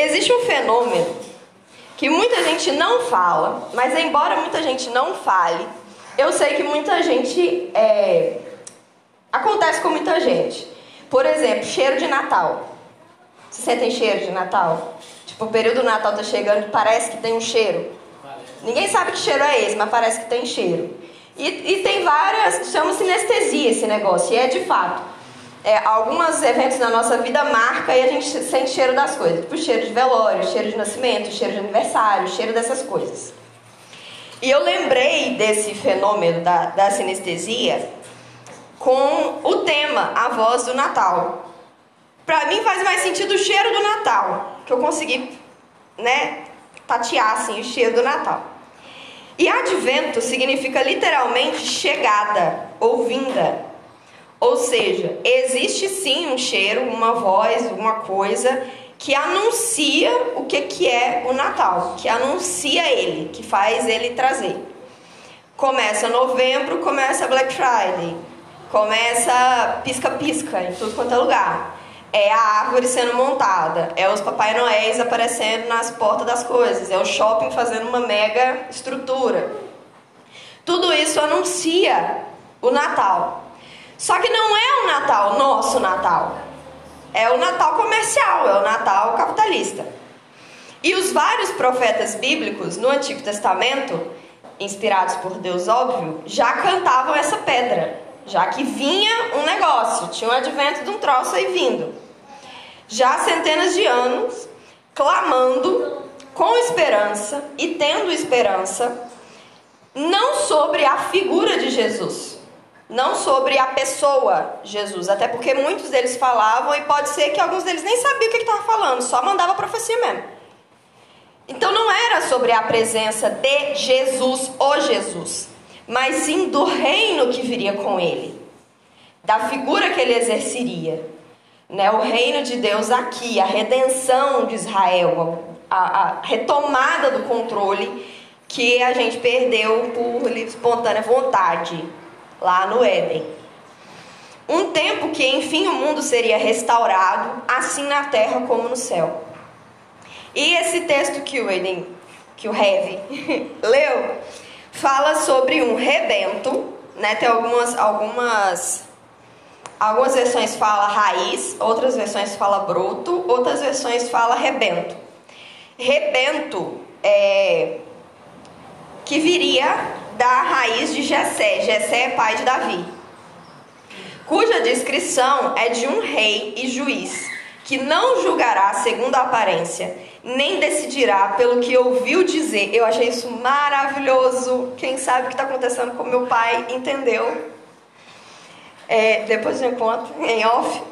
Existe um fenômeno que muita gente não fala, mas embora muita gente não fale, eu sei que muita gente. É... Acontece com muita gente. Por exemplo, cheiro de Natal. Você sentem cheiro de Natal? Tipo, o período do Natal tá chegando e parece que tem um cheiro. Ninguém sabe que cheiro é esse, mas parece que tem cheiro. E, e tem várias, chama sinestesia esse negócio, e é de fato. É, alguns eventos na nossa vida marca e a gente sente cheiro das coisas. Tipo cheiro de velório, cheiro de nascimento, cheiro de aniversário, cheiro dessas coisas. E eu lembrei desse fenômeno da, da sinestesia com o tema A Voz do Natal. Para mim faz mais sentido o cheiro do Natal, que eu consegui, né, tatear assim o cheiro do Natal. E advento significa literalmente chegada ou vinda. Ou seja, existe sim um cheiro, uma voz, uma coisa que anuncia o que, que é o Natal, que anuncia ele, que faz ele trazer. Começa novembro, começa Black Friday, começa pisca-pisca em tudo quanto é lugar. É a árvore sendo montada, é os Papai Noéis aparecendo nas portas das coisas, é o shopping fazendo uma mega estrutura. Tudo isso anuncia o Natal. Só que não é o Natal, nosso Natal. É o Natal comercial, é o Natal capitalista. E os vários profetas bíblicos no Antigo Testamento, inspirados por Deus, óbvio, já cantavam essa pedra, já que vinha um negócio, tinha um advento de um troço aí vindo. Já há centenas de anos, clamando com esperança e tendo esperança, não sobre a figura de Jesus, não sobre a pessoa Jesus, até porque muitos deles falavam e pode ser que alguns deles nem sabiam o que estava falando, só mandava profecia mesmo. Então não era sobre a presença de Jesus, o Jesus, mas sim do reino que viria com ele, da figura que ele exerceria, né? O reino de Deus aqui, a redenção de Israel, a, a retomada do controle que a gente perdeu por livre espontânea vontade lá no Éden. Um tempo que, enfim, o mundo seria restaurado, assim na terra como no céu. E esse texto que o Eden, que o Heavy leu, fala sobre um rebento, né? Tem algumas algumas algumas versões fala raiz, outras versões fala broto, outras versões fala rebento. Rebento é que viria da raiz de Jessé. Jessé é pai de Davi. Cuja descrição é de um rei e juiz, que não julgará segundo a aparência, nem decidirá pelo que ouviu dizer. Eu achei isso maravilhoso. Quem sabe o que está acontecendo com meu pai entendeu. É, depois eu conto em off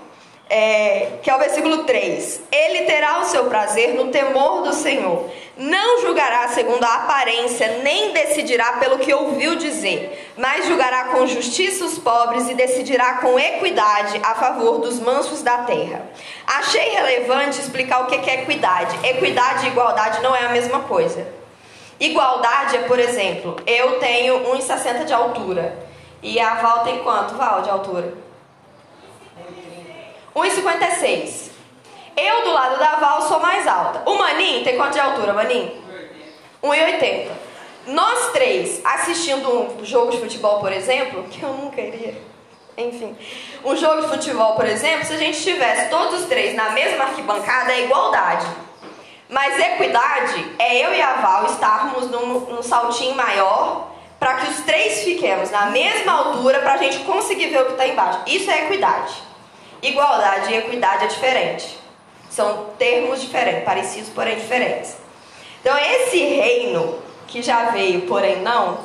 é, que é o versículo 3. Ele terá o seu prazer no temor do Senhor. Não julgará segundo a aparência, nem decidirá pelo que ouviu dizer, mas julgará com justiça os pobres e decidirá com equidade a favor dos mansos da terra. Achei relevante explicar o que é equidade. Equidade e igualdade não é a mesma coisa. Igualdade é, por exemplo, eu tenho 1,60 de altura. E a Val tem quanto, Val, de altura? 1,56. Eu do lado da Val sou mais alta. O Maninho tem quanto de altura, Maninho? 1,80. Nós três assistindo um jogo de futebol, por exemplo, que eu nunca iria. Enfim, um jogo de futebol, por exemplo, se a gente tivesse todos os três na mesma arquibancada, é igualdade. Mas equidade é eu e a Val estarmos num, num saltinho maior para que os três fiquemos na mesma altura para a gente conseguir ver o que está embaixo. Isso é equidade. Igualdade e equidade é diferente. São termos diferentes, parecidos, porém diferentes. Então, esse reino que já veio, porém não,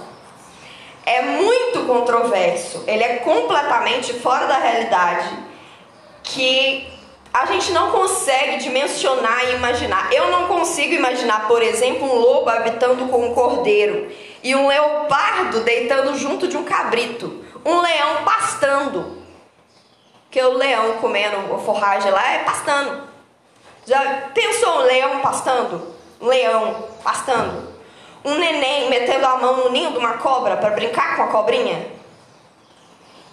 é muito controverso. Ele é completamente fora da realidade que a gente não consegue dimensionar e imaginar. Eu não consigo imaginar, por exemplo, um lobo habitando com um cordeiro e um leopardo deitando junto de um cabrito, um leão pastando. Porque o leão comendo forragem lá é pastando. Já pensou um leão pastando? Um leão pastando? Um neném metendo a mão no ninho de uma cobra para brincar com a cobrinha?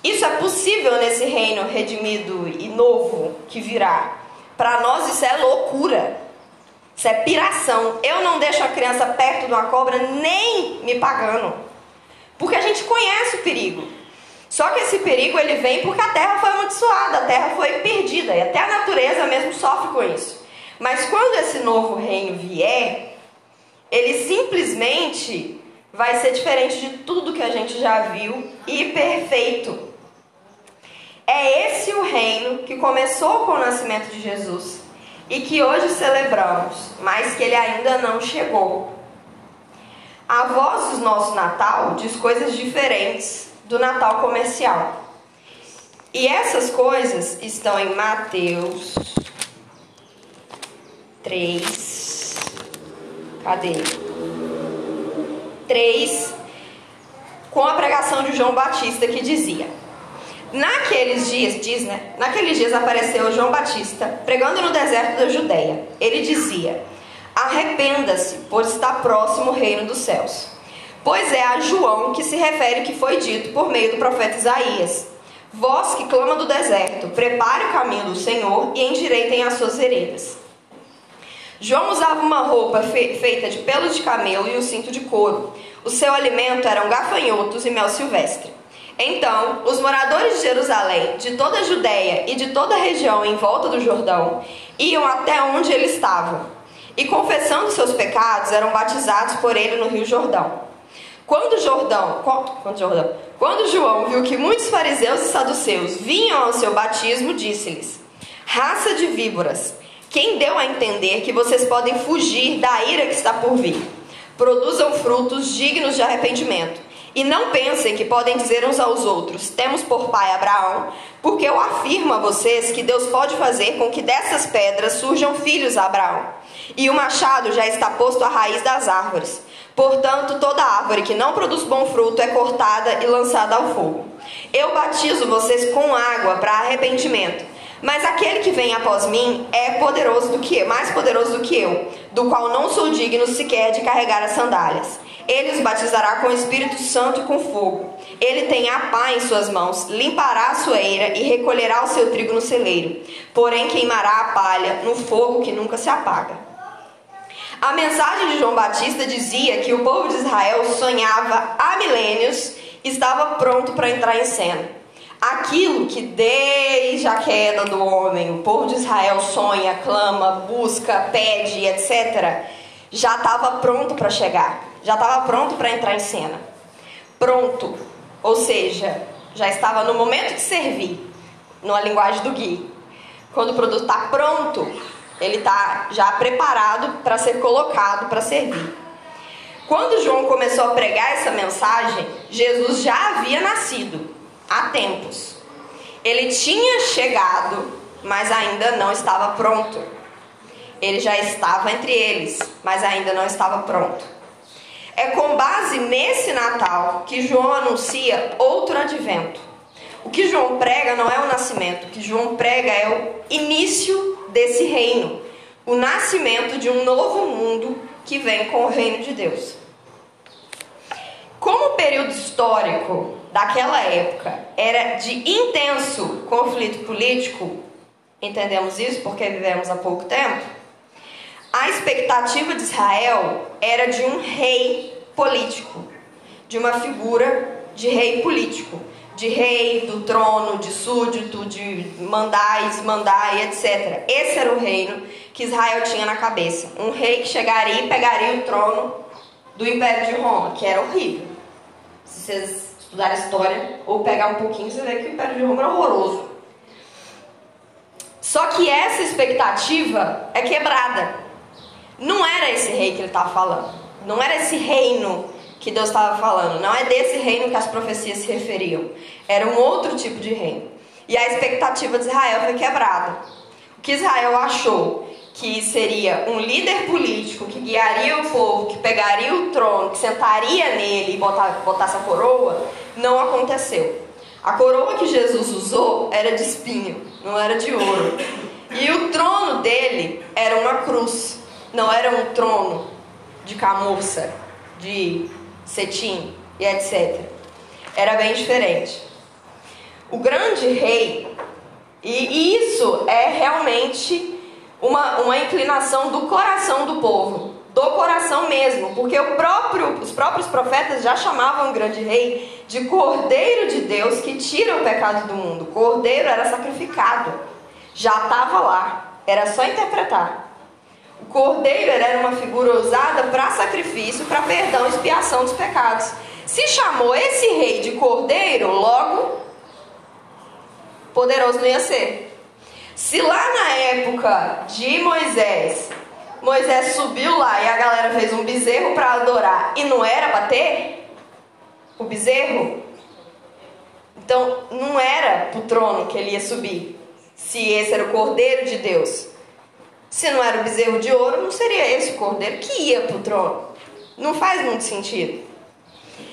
Isso é possível nesse reino redimido e novo que virá. Para nós isso é loucura. Isso é piração. Eu não deixo a criança perto de uma cobra nem me pagando. Porque a gente conhece o perigo. Só que esse perigo ele vem porque a terra foi amaldiçoada, a terra foi perdida e até a natureza mesmo sofre com isso. Mas quando esse novo reino vier, ele simplesmente vai ser diferente de tudo que a gente já viu e perfeito. É esse o reino que começou com o nascimento de Jesus e que hoje celebramos, mas que ele ainda não chegou. A voz do nosso Natal diz coisas diferentes do Natal comercial. E essas coisas estão em Mateus 3. Cadê? 3. Com a pregação de João Batista que dizia: Naqueles dias, diz, né? Naqueles dias apareceu João Batista pregando no deserto da Judéia. Ele dizia: Arrependa-se, pois está próximo o reino dos céus. Pois é a João que se refere o que foi dito por meio do profeta Isaías. Vós que clama do deserto, prepare o caminho do Senhor e endireitem as suas veredas. João usava uma roupa fe feita de pelos de camelo e um cinto de couro. O seu alimento eram gafanhotos e mel silvestre. Então, os moradores de Jerusalém, de toda a Judéia e de toda a região em volta do Jordão, iam até onde ele estava. E confessando seus pecados, eram batizados por ele no Rio Jordão. Quando Jordão, quando Jordão, quando João viu que muitos fariseus e saduceus vinham ao seu batismo, disse-lhes: Raça de víboras, quem deu a entender que vocês podem fugir da ira que está por vir? Produzam frutos dignos de arrependimento. E não pensem que podem dizer uns aos outros: Temos por pai Abraão, porque eu afirmo a vocês que Deus pode fazer com que dessas pedras surjam filhos a Abraão. E o machado já está posto à raiz das árvores. Portanto, toda árvore que não produz bom fruto é cortada e lançada ao fogo. Eu batizo vocês com água para arrependimento. Mas aquele que vem após mim é poderoso do que mais poderoso do que eu, do qual não sou digno sequer de carregar as sandálias. Ele os batizará com o Espírito Santo e com fogo. Ele tem a pá em suas mãos, limpará a sua eira e recolherá o seu trigo no celeiro. Porém, queimará a palha no fogo que nunca se apaga. A mensagem de João Batista dizia que o povo de Israel sonhava há milênios e estava pronto para entrar em cena. Aquilo que desde a queda do homem o povo de Israel sonha, clama, busca, pede, etc., já estava pronto para chegar, já estava pronto para entrar em cena. Pronto, ou seja, já estava no momento de servir, numa linguagem do Gui. Quando o produto está pronto, ele está já preparado para ser colocado para servir. Quando João começou a pregar essa mensagem, Jesus já havia nascido há tempos. Ele tinha chegado, mas ainda não estava pronto. Ele já estava entre eles, mas ainda não estava pronto. É com base nesse Natal que João anuncia outro advento. O que João prega não é o nascimento, o que João prega é o início desse reino, o nascimento de um novo mundo que vem com o reino de Deus. Como o período histórico daquela época era de intenso conflito político, entendemos isso porque vivemos há pouco tempo, a expectativa de Israel era de um rei político, de uma figura de rei político de rei, do trono, de súdito, de mandais, mandai, etc. Esse era o reino que Israel tinha na cabeça. Um rei que chegaria e pegaria o trono do Império de Roma, que era horrível. Se vocês estudarem história ou pegar um pouquinho, você vê que o Império de Roma era horroroso. Só que essa expectativa é quebrada. Não era esse rei que ele estava falando. Não era esse reino que Deus estava falando. Não é desse reino que as profecias se referiam. Era um outro tipo de reino. E a expectativa de Israel foi quebrada. O que Israel achou que seria um líder político que guiaria o povo, que pegaria o trono, que sentaria nele e botasse a coroa, não aconteceu. A coroa que Jesus usou era de espinho, não era de ouro. E o trono dele era uma cruz, não era um trono de camurça, de cetim e etc. Era bem diferente. O grande rei, e isso é realmente uma, uma inclinação do coração do povo, do coração mesmo, porque próprio, os próprios profetas já chamavam o grande rei de Cordeiro de Deus que tira o pecado do mundo. Cordeiro era sacrificado, já estava lá, era só interpretar. O cordeiro era uma figura usada para sacrifício, para perdão e expiação dos pecados. Se chamou esse rei de cordeiro, logo poderoso não ia ser. Se lá na época de Moisés, Moisés subiu lá e a galera fez um bezerro para adorar e não era para ter o bezerro, então não era o trono que ele ia subir. Se esse era o cordeiro de Deus. Se não era o bezerro de ouro, não seria esse o cordeiro que ia para o trono. Não faz muito sentido.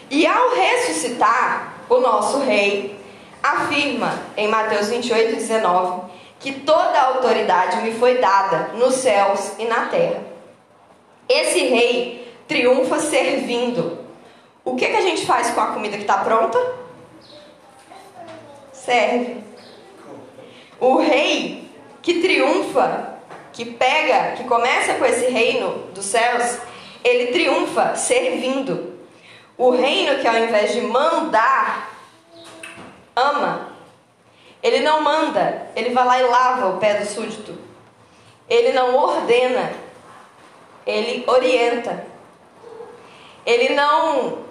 E ao ressuscitar, o nosso rei afirma em Mateus 28, 19, que toda a autoridade me foi dada nos céus e na terra. Esse rei triunfa servindo. O que, que a gente faz com a comida que está pronta? Serve. O rei que triunfa que pega, que começa com esse reino dos céus, ele triunfa servindo. O reino que ao invés de mandar, ama. Ele não manda, ele vai lá e lava o pé do súdito. Ele não ordena, ele orienta. Ele não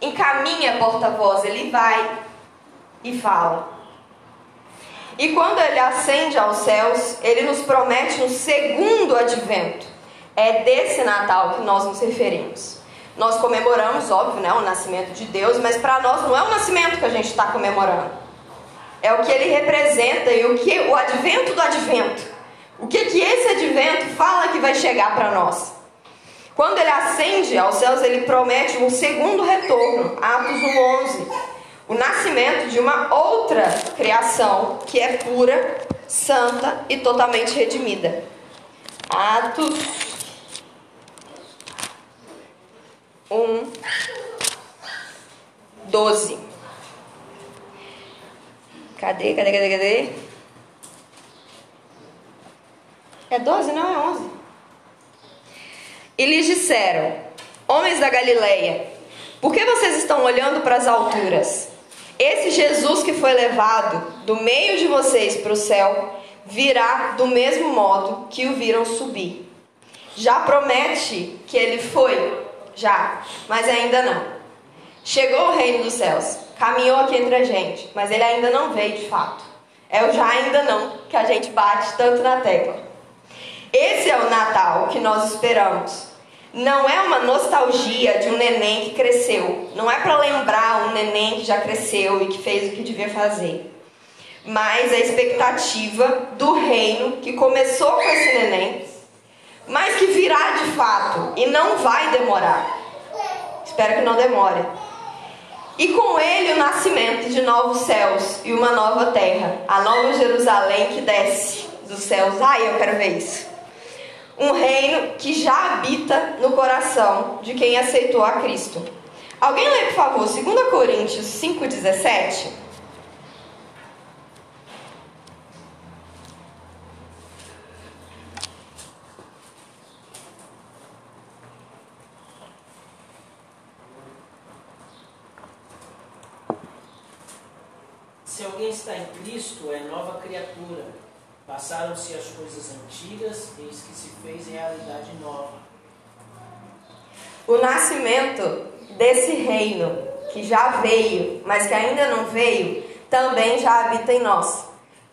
encaminha porta-voz, ele vai e fala. E quando ele ascende aos céus, ele nos promete um segundo advento. É desse Natal que nós nos referimos. Nós comemoramos, óbvio, né, o nascimento de Deus, mas para nós não é o nascimento que a gente está comemorando. É o que ele representa e o que o advento do advento. O que que esse advento fala que vai chegar para nós? Quando ele ascende aos céus, ele promete um segundo retorno. Atos 1:11 o nascimento de uma outra criação que é pura, santa e totalmente redimida. Atos 1, 12. Cadê, cadê, cadê, cadê? É 12, não é 11. E lhes disseram: Homens da Galileia, por que vocês estão olhando para as alturas? Esse Jesus que foi levado do meio de vocês para o céu virá do mesmo modo que o viram subir. Já promete que ele foi, já, mas ainda não. Chegou o reino dos céus, caminhou aqui entre a gente, mas ele ainda não veio de fato. É o já ainda não que a gente bate tanto na tecla. Esse é o Natal que nós esperamos. Não é uma nostalgia de um neném que cresceu. Não é para lembrar um neném que já cresceu e que fez o que devia fazer. Mas a expectativa do reino que começou com esse neném, mas que virá de fato e não vai demorar. Espero que não demore. E com ele o nascimento de novos céus e uma nova terra, a nova Jerusalém que desce dos céus. Ai, eu quero ver isso um reino que já habita no coração de quem aceitou a Cristo. Alguém lê, por favor, 2 Coríntios 5,17? Se alguém está em Cristo, é nova criatura Passaram-se as coisas antigas, eis que se fez realidade nova. O nascimento desse reino que já veio, mas que ainda não veio, também já habita em nós.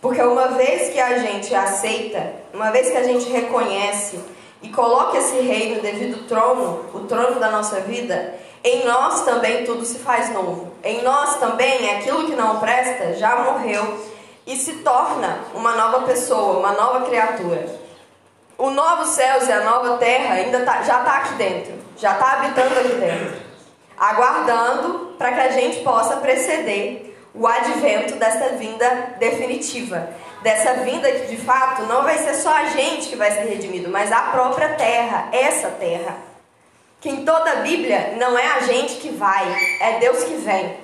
Porque uma vez que a gente aceita, uma vez que a gente reconhece e coloca esse reino devido trono, o trono da nossa vida, em nós também tudo se faz novo. Em nós também aquilo que não presta já morreu e se torna uma nova pessoa, uma nova criatura. O novo céus e a nova terra ainda tá, já está aqui dentro, já está habitando aqui dentro, aguardando para que a gente possa preceder o advento dessa vinda definitiva, dessa vinda que de fato não vai ser só a gente que vai ser redimido, mas a própria terra, essa terra. Que em toda a Bíblia não é a gente que vai, é Deus que vem.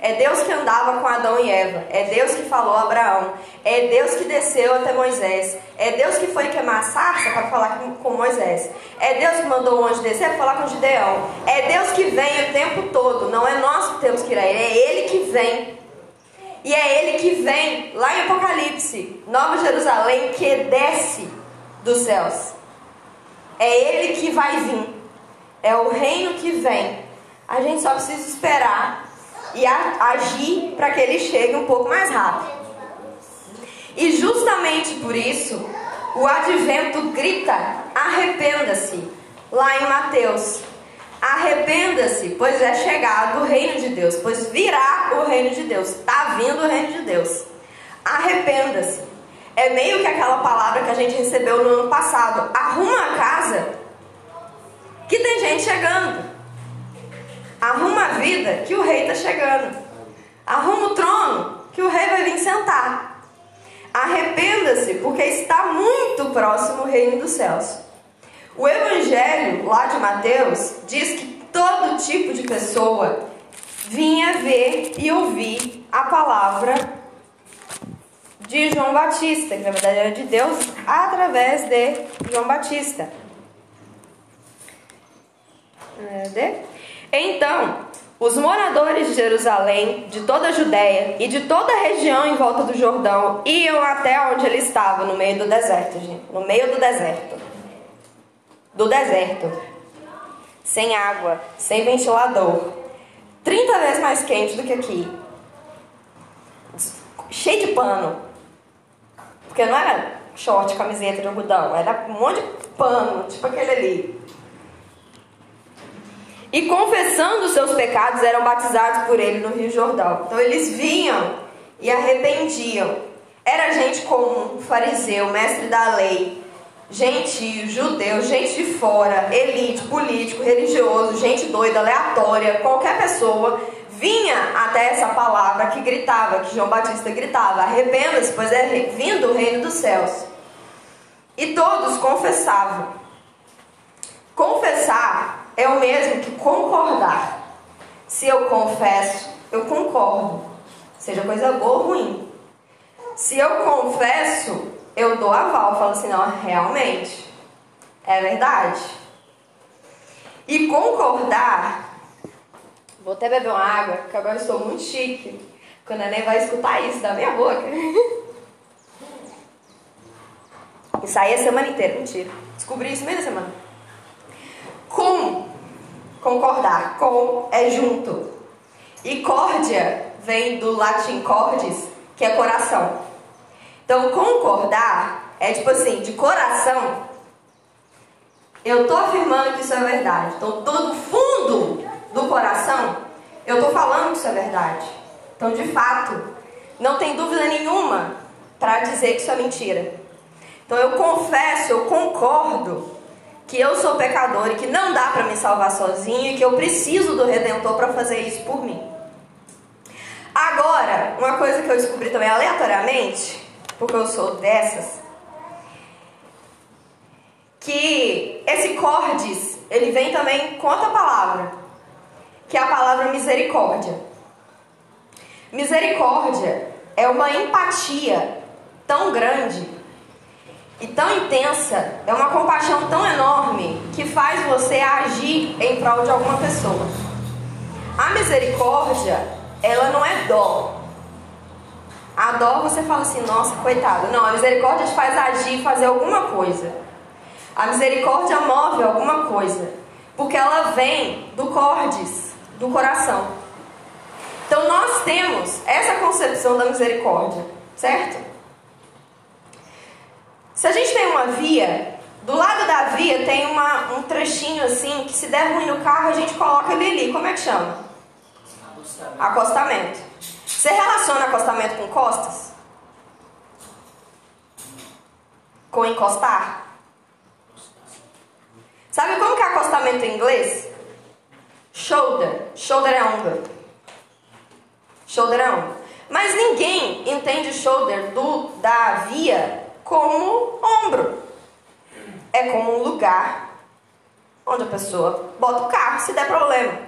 É Deus que andava com Adão e Eva. É Deus que falou a Abraão. É Deus que desceu até Moisés. É Deus que foi queimar a sarça para falar com Moisés. É Deus que mandou o anjo descer para falar com Gideão. É Deus que vem o tempo todo. Não é nós que temos que ir a Ele. É Ele que vem. E é Ele que vem lá em Apocalipse. Nova Jerusalém que desce dos céus. É Ele que vai vir. É o reino que vem. A gente só precisa esperar e agir para que ele chegue um pouco mais rápido. E justamente por isso, o advento grita: arrependa-se, lá em Mateus. Arrependa-se, pois é chegado o reino de Deus, pois virá o reino de Deus, está vindo o reino de Deus. Arrependa-se. É meio que aquela palavra que a gente recebeu no ano passado: arruma a casa, que tem gente chegando. Arruma a vida que o rei está chegando. Arruma o trono que o rei vai vir sentar. Arrependa-se, porque está muito próximo o reino dos céus. O evangelho lá de Mateus diz que todo tipo de pessoa vinha ver e ouvir a palavra de João Batista, que na verdade era de Deus, através de João Batista. De? Então, os moradores de Jerusalém, de toda a Judéia e de toda a região em volta do Jordão iam até onde ele estava, no meio do deserto, gente. No meio do deserto. Do deserto. Sem água, sem ventilador. 30 vezes mais quente do que aqui. Cheio de pano. Porque não era short, camiseta de algodão, era um monte de pano, tipo aquele ali e confessando os seus pecados eram batizados por ele no Rio Jordão. Então eles vinham e arrependiam. Era gente comum, fariseu, mestre da lei, gentio, judeu, gente de fora, elite, político, religioso, gente doida, aleatória, qualquer pessoa vinha até essa palavra que gritava, que João Batista gritava: arrependa-se, pois é vindo o reino dos céus. E todos confessavam. Confessar é o mesmo que concordar. Se eu confesso, eu concordo, seja coisa boa ou ruim. Se eu confesso, eu dou aval, falo assim, não, realmente, é verdade. E concordar, vou até beber uma água, porque agora eu estou muito chique, quando a neném vai escutar isso da minha boca. Isso aí a semana inteira, mentira. Descobri isso da semana. Com concordar. Com é junto. E córdia vem do latim cordis, que é coração. Então, concordar é tipo assim, de coração. Eu tô afirmando que isso é verdade. Então, todo fundo do coração, eu tô falando que isso é verdade. Então, de fato, não tem dúvida nenhuma para dizer que isso é mentira. Então, eu confesso, eu concordo que eu sou pecador e que não dá para me salvar sozinho e que eu preciso do Redentor para fazer isso por mim. Agora, uma coisa que eu descobri também aleatoriamente, porque eu sou dessas, que esse cordes, ele vem também com outra palavra, que é a palavra misericórdia. Misericórdia é uma empatia tão grande e tão intensa, é uma compaixão tão enorme que faz você agir em prol de alguma pessoa. A misericórdia, ela não é dó. A dó você fala assim, nossa, coitado. Não, a misericórdia te faz agir, fazer alguma coisa. A misericórdia move alguma coisa, porque ela vem do cordes, do coração. Então nós temos essa concepção da misericórdia, certo? Se a gente tem uma via, do lado da via tem uma, um trechinho assim que se der ruim no carro a gente coloca ele ali. Como é que chama? Acostamento. acostamento. Você relaciona acostamento com costas? Com encostar? Sabe como que é acostamento em inglês? Shoulder. Shoulder é ombro. Shoulder é ombro. Mas ninguém entende shoulder do, da via como ombro. É como um lugar onde a pessoa bota o carro se der problema.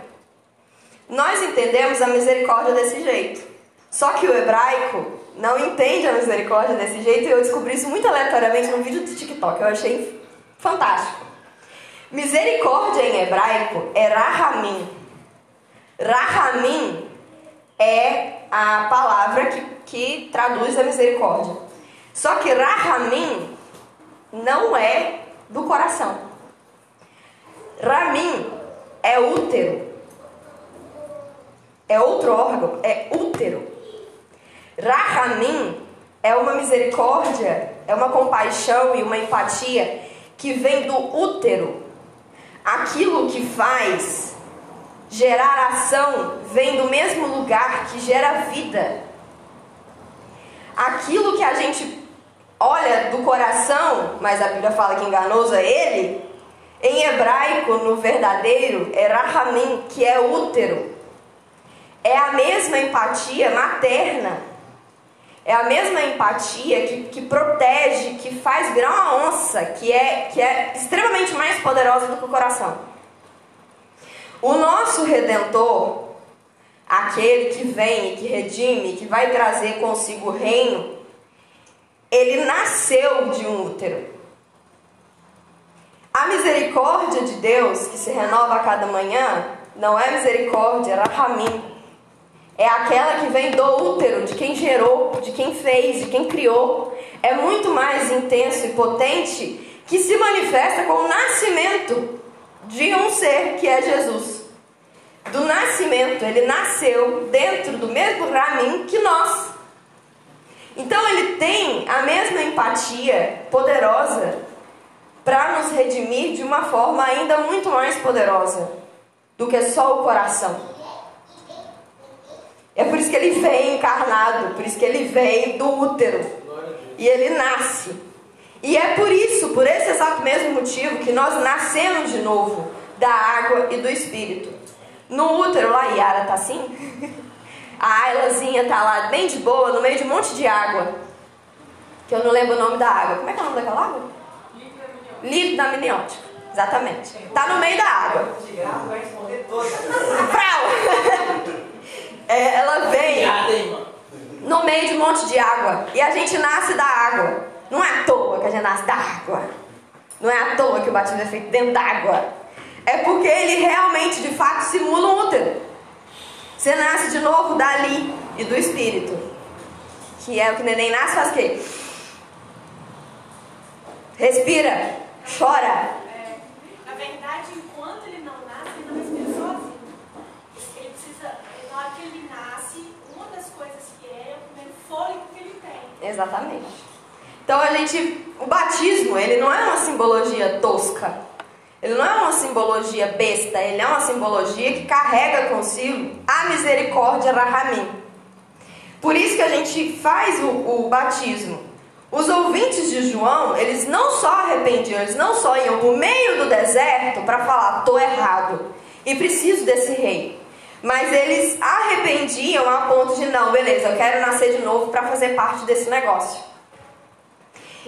Nós entendemos a misericórdia desse jeito. Só que o hebraico não entende a misericórdia desse jeito e eu descobri isso muito aleatoriamente num vídeo do TikTok. Eu achei fantástico. Misericórdia em hebraico é rahamim. Rahamim é a palavra que, que traduz a misericórdia. Só que rahamim não é do coração. Ramim é útero. É outro órgão, é útero. Rahamim é uma misericórdia, é uma compaixão e uma empatia que vem do útero. Aquilo que faz gerar ação vem do mesmo lugar que gera vida. Aquilo que a gente olha do coração, mas a Bíblia fala que enganoso é ele, em hebraico, no verdadeiro, é rahamim, que é útero. É a mesma empatia materna é a mesma empatia que, que protege, que faz virar uma onça, que é, que é extremamente mais poderosa do que o coração. O nosso redentor, aquele que vem e que redime, que vai trazer consigo o reino, ele nasceu de um útero. A misericórdia de Deus, que se renova a cada manhã, não é misericórdia, é rahamim, é aquela que vem do útero, de quem gerou, de quem fez, de quem criou. É muito mais intenso e potente que se manifesta com o nascimento de um ser que é Jesus. Do nascimento, ele nasceu dentro do mesmo ramin que nós. Então ele tem a mesma empatia poderosa para nos redimir de uma forma ainda muito mais poderosa do que só o coração. É por isso que ele vem encarnado, por isso que ele vem do útero. E ele nasce. E é por isso, por esse exato mesmo motivo, que nós nascemos de novo da água e do espírito. No útero, lá, Yara tá assim? A Ailazinha tá lá bem de boa, no meio de um monte de água. Que eu não lembro o nome da água. Como é que é o nome daquela água? Líquido da miniótica. Exatamente. Tá no meio da água. Frau! é, ela vem no meio de um monte de água. E a gente nasce da água. Não é à toa que a gente nasce da água. Não é à toa que o batismo é feito dentro d'água. É porque ele realmente, de fato, simula um útero. Você nasce de novo dali e do espírito. Que é o que o neném nasce, faz o quê? Respira, chora. É, na verdade, enquanto ele não nasce, ele não respira sozinho. Ele precisa na hora que ele nasce, uma das coisas que é, é o primeiro fôlego que ele tem. Exatamente. Então a gente, o batismo, ele não é uma simbologia tosca. Ele não é uma simbologia besta, ele é uma simbologia que carrega consigo a misericórdia Rahamim. Por isso que a gente faz o, o batismo. Os ouvintes de João, eles não só arrependiam, eles não só iam no meio do deserto para falar, tô errado e preciso desse rei. Mas eles arrependiam a ponto de não, beleza, eu quero nascer de novo para fazer parte desse negócio.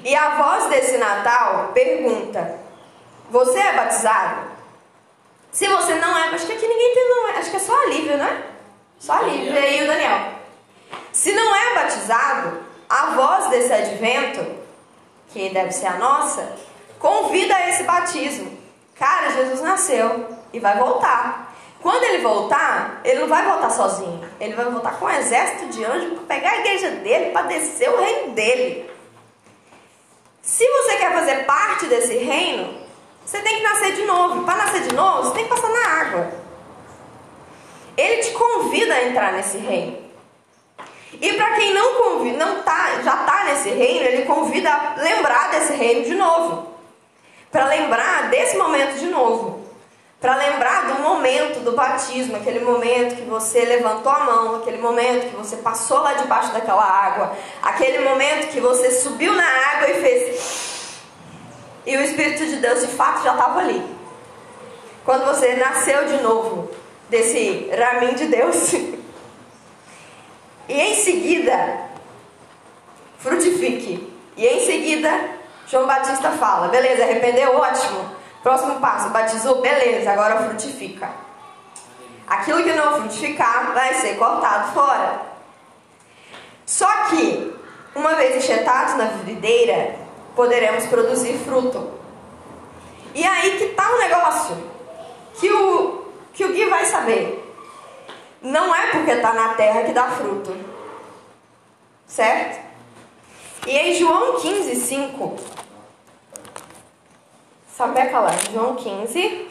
E a voz desse Natal pergunta: Você é batizado? Se você não é, acho que aqui ninguém tem, não é. Acho que é só a Lívia, não é? Só a Lívia e o Daniel. Se não é batizado, a voz desse advento, que deve ser a nossa, convida a esse batismo. Cara, Jesus nasceu e vai voltar. Quando ele voltar, ele não vai voltar sozinho. Ele vai voltar com um exército de anjos para pegar a igreja dele, para descer o reino dele. Se você quer fazer parte desse reino, você tem que nascer de novo. Para nascer de novo, você tem que passar na água. Ele te convida a entrar nesse reino. E para quem não convida, não tá, já está nesse reino, ele convida a lembrar desse reino de novo. Para lembrar desse momento de novo para lembrar do momento do batismo, aquele momento que você levantou a mão, aquele momento que você passou lá debaixo daquela água, aquele momento que você subiu na água e fez. E o Espírito de Deus de fato já estava ali. Quando você nasceu de novo desse raminho de Deus. e em seguida, frutifique. E em seguida, João Batista fala: beleza, arrependeu? Ótimo. Próximo passo, batizou? Beleza, agora frutifica. Aquilo que não frutificar vai ser cortado fora. Só que, uma vez enxertados na videira, poderemos produzir fruto. E aí que tá o negócio que o, que o Gui vai saber. Não é porque está na terra que dá fruto. Certo? E em João 15, 5. Sapeca lá, João 15,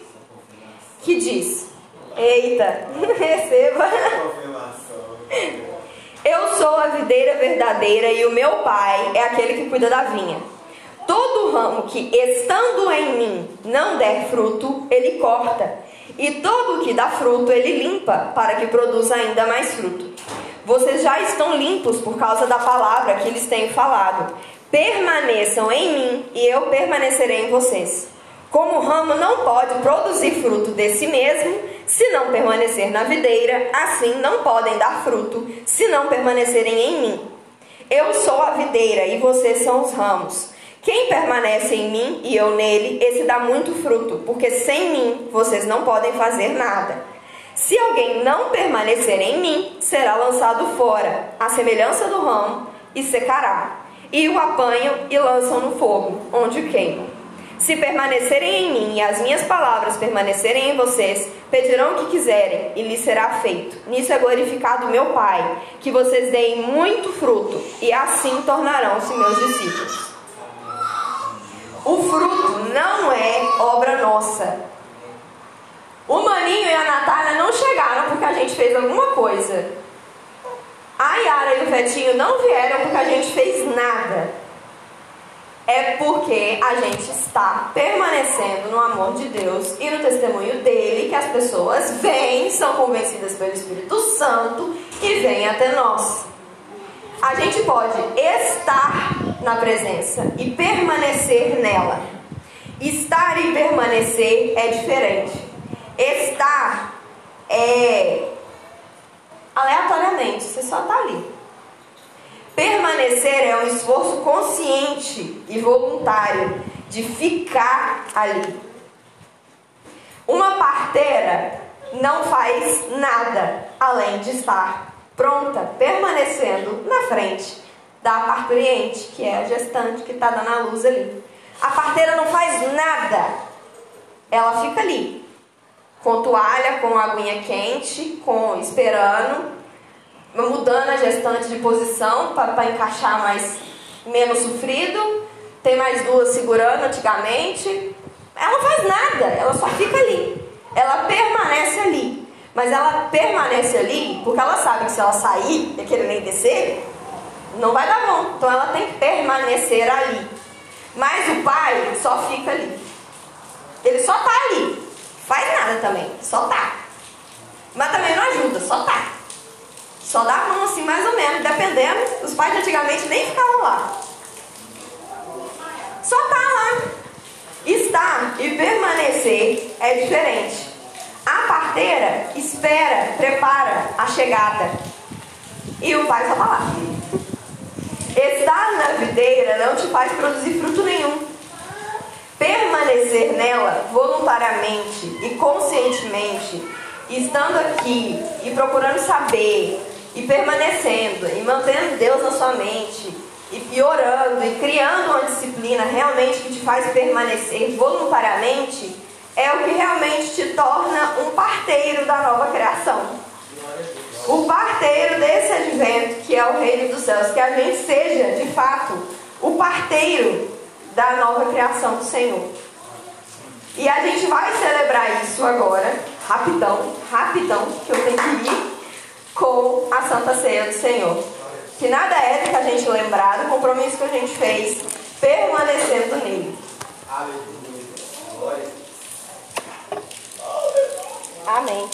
que diz: Eita, receba. Eu sou a videira verdadeira e o meu pai é aquele que cuida da vinha. Todo ramo que, estando em mim, não der fruto, ele corta. E todo que dá fruto, ele limpa, para que produza ainda mais fruto. Vocês já estão limpos por causa da palavra que lhes tenho falado. Permaneçam em mim e eu permanecerei em vocês. Como o ramo não pode produzir fruto de si mesmo, se não permanecer na videira, assim não podem dar fruto, se não permanecerem em mim. Eu sou a videira e vocês são os ramos. Quem permanece em mim e eu nele, esse dá muito fruto, porque sem mim vocês não podem fazer nada. Se alguém não permanecer em mim, será lançado fora, à semelhança do ramo, e secará. E o apanham e lançam no fogo, onde queimam. Se permanecerem em mim e as minhas palavras permanecerem em vocês, pedirão o que quiserem e lhes será feito. Nisso é glorificado meu Pai, que vocês deem muito fruto e assim tornarão-se meus discípulos. O fruto não é obra nossa. O Maninho e a Natália não chegaram porque a gente fez alguma coisa. A Yara e o Vetinho não vieram porque a gente fez nada. É porque a gente está permanecendo no amor de Deus e no testemunho dele que as pessoas vêm, são convencidas pelo Espírito Santo e vêm até nós. A gente pode estar na presença e permanecer nela. Estar e permanecer é diferente. Estar é aleatoriamente, você só está ali. Permanecer é um esforço consciente e voluntário de ficar ali. Uma parteira não faz nada além de estar pronta, permanecendo na frente da parturiente, que é a gestante que está dando a luz ali. A parteira não faz nada, ela fica ali, com toalha, com aguinha quente, com esperando, mudando a gestante de posição para encaixar mais menos sofrido. Tem mais duas segurando antigamente. Ela não faz nada, ela só fica ali. Ela permanece ali. Mas ela permanece ali porque ela sabe que se ela sair e querer nem descer, não vai dar bom. Então ela tem que permanecer ali. Mas o pai só fica ali. Ele só tá ali. Faz nada também, só tá. Mas também não ajuda, só tá. Só dá a mão assim, mais ou menos, dependendo. Os pais de antigamente nem ficavam lá. Só tá lá. Estar e permanecer é diferente. A parteira espera, prepara a chegada. E o pai só tá lá. Videira não te faz produzir fruto nenhum. Permanecer nela voluntariamente e conscientemente, estando aqui e procurando saber, e permanecendo, e mantendo Deus na sua mente, e orando, e criando uma disciplina realmente que te faz permanecer voluntariamente, é o que realmente te torna um parteiro da nova criação o parteiro desse advento, que é o reino dos céus, que a gente seja, de fato, o parteiro da nova criação do Senhor. E a gente vai celebrar isso agora, rapidão, rapidão, que eu tenho que ir com a Santa Ceia do Senhor. Que nada é do que a gente lembrar do compromisso que a gente fez, permanecendo nele. Amém.